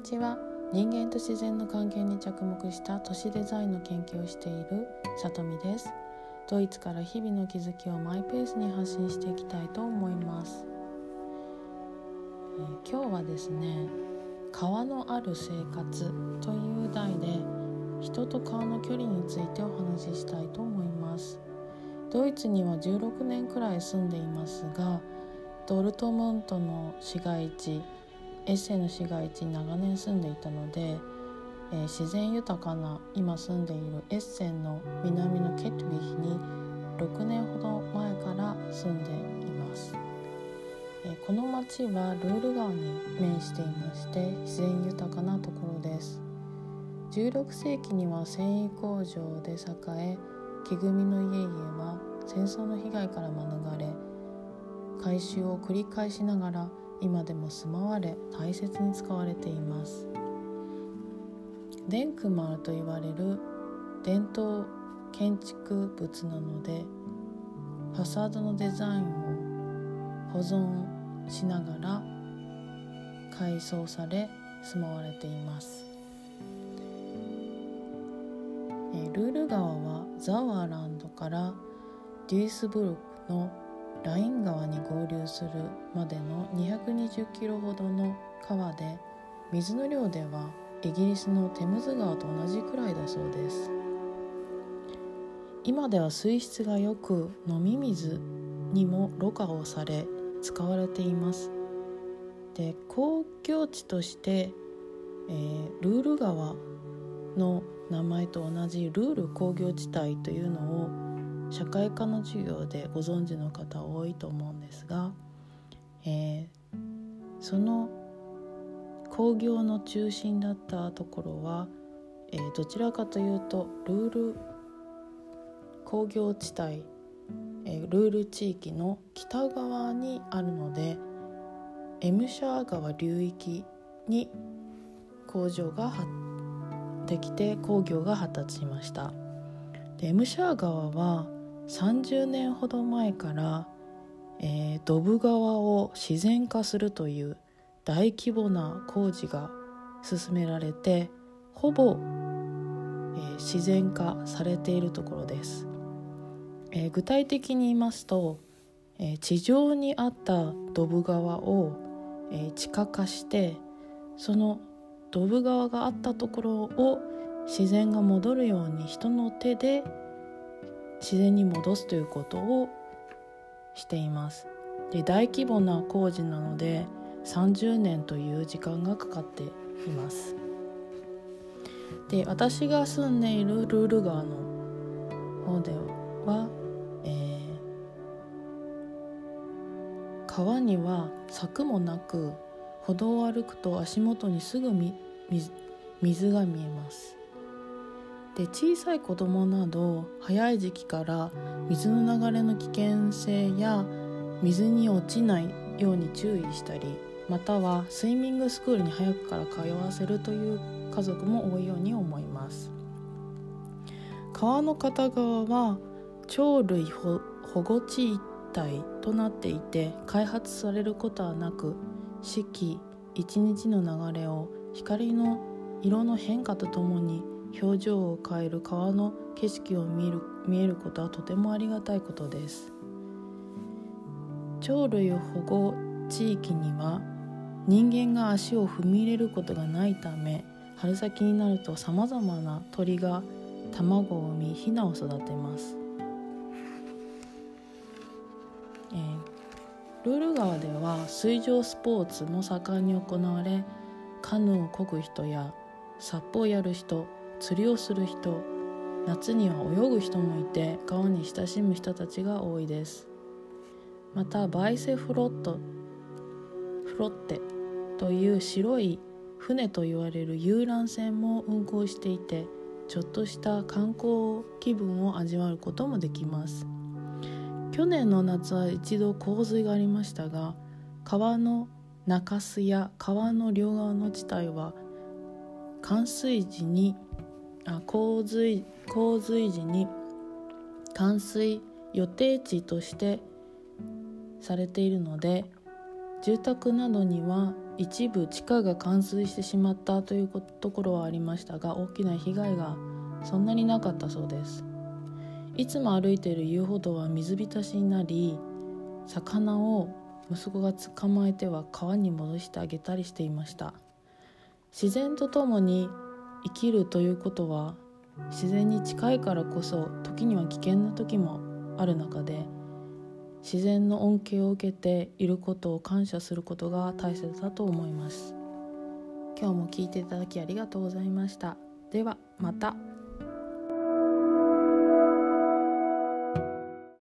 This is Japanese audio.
にちは。人間と自然の関係に着目した都市デザインの研究をしているさとみです。ドイツから日々の気づきをマイペースに発信していきたいと思います、えー、今日はですね川のある生活という題で人と川の距離についてお話ししたいと思います。ドイツには16年くらい住んでいますがドルトムントの市街地エッセの市街地に長年住んでいたので、えー、自然豊かな今住んでいるエッセンの南のケトゥビヒに6年ほど前から住んでいます、えー、この町はルール川に面していまして自然豊かなところです。16世紀には繊維工場で栄え木組みの家々は戦争の被害から免れ改修を繰り返しながら今でも住まわれ大切に使われています。デンクマルと言われる伝統建築物なのでファサードのデザインを保存しながら改装され住まわれています。ルール川はザワーランドからデュイスブルクのライン川に合流するまでの220キロほどの川で水の量ではイギリスのテムズ川と同じくらいだそうです。今では水質が良く飲み水にもろ過をされ使われています。で公共地として、えー、ルール川の名前と同じルール工業地帯というのを社会科の授業でご存知の方多いと思うんですが、えー、その工業の中心だったところは、えー、どちらかというとルール工業地帯、えー、ルール地域の北側にあるのでエムシャー川流域に工場ができて工業が発達しました。でエムシャー川は30年ほど前から、えー、ドブ川を自然化するという大規模な工事が進められてほぼ、えー、自然化されているところです、えー、具体的に言いますと、え、地上にあったドブ川を、え、地下化してそのドブ川があったところを自然が戻るように人の手で自然に戻すということをしています。で大規模な工事なので30年という時間がかかっています。で私が住んでいるルール川の方では、えー、川には柵もなく歩道を歩くと足元にすぐ水が見えます。で小さい子どもなど早い時期から水の流れの危険性や水に落ちないように注意したりまたはスイミングスクールに早くから通わせるという家族も多いように思います。川の片側は鳥類保護地一帯となっていて開発されることはなく四季一日の流れを光の色の変化とともに表情を変える川の景色を見る見えることはとてもありがたいことです。鳥類保護地域には人間が足を踏み入れることがないため春先になるとさまざまな鳥が卵を産みヒナを育てます、えー、ルール川では水上スポーツも盛んに行われカヌーを漕ぐ人やサップをやる人釣りをする人夏には泳ぐ人もいて川に親しむ人たちが多いです。またバイセフロットフロッテという白い船と言われる遊覧船も運航していてちょっとした観光気分を味わうこともできます。去年の夏は一度洪水がありましたが川の中州や川の両側の地帯は冠水時にあ洪水洪水時に冠水予定地としてされているので住宅などには一部地下が冠水してしまったというところはありましたが大きな被害がそんなになかったそうです。いつも歩いている遊歩道は水浸しになり魚を息子が捕まえては川に戻してあげたりしていました。自然とともに生きるということは自然に近いからこそ時には危険な時もある中で自然の恩恵を受けていることを感謝することが大切だと思います今日も聞いていただきありがとうございましたではまた。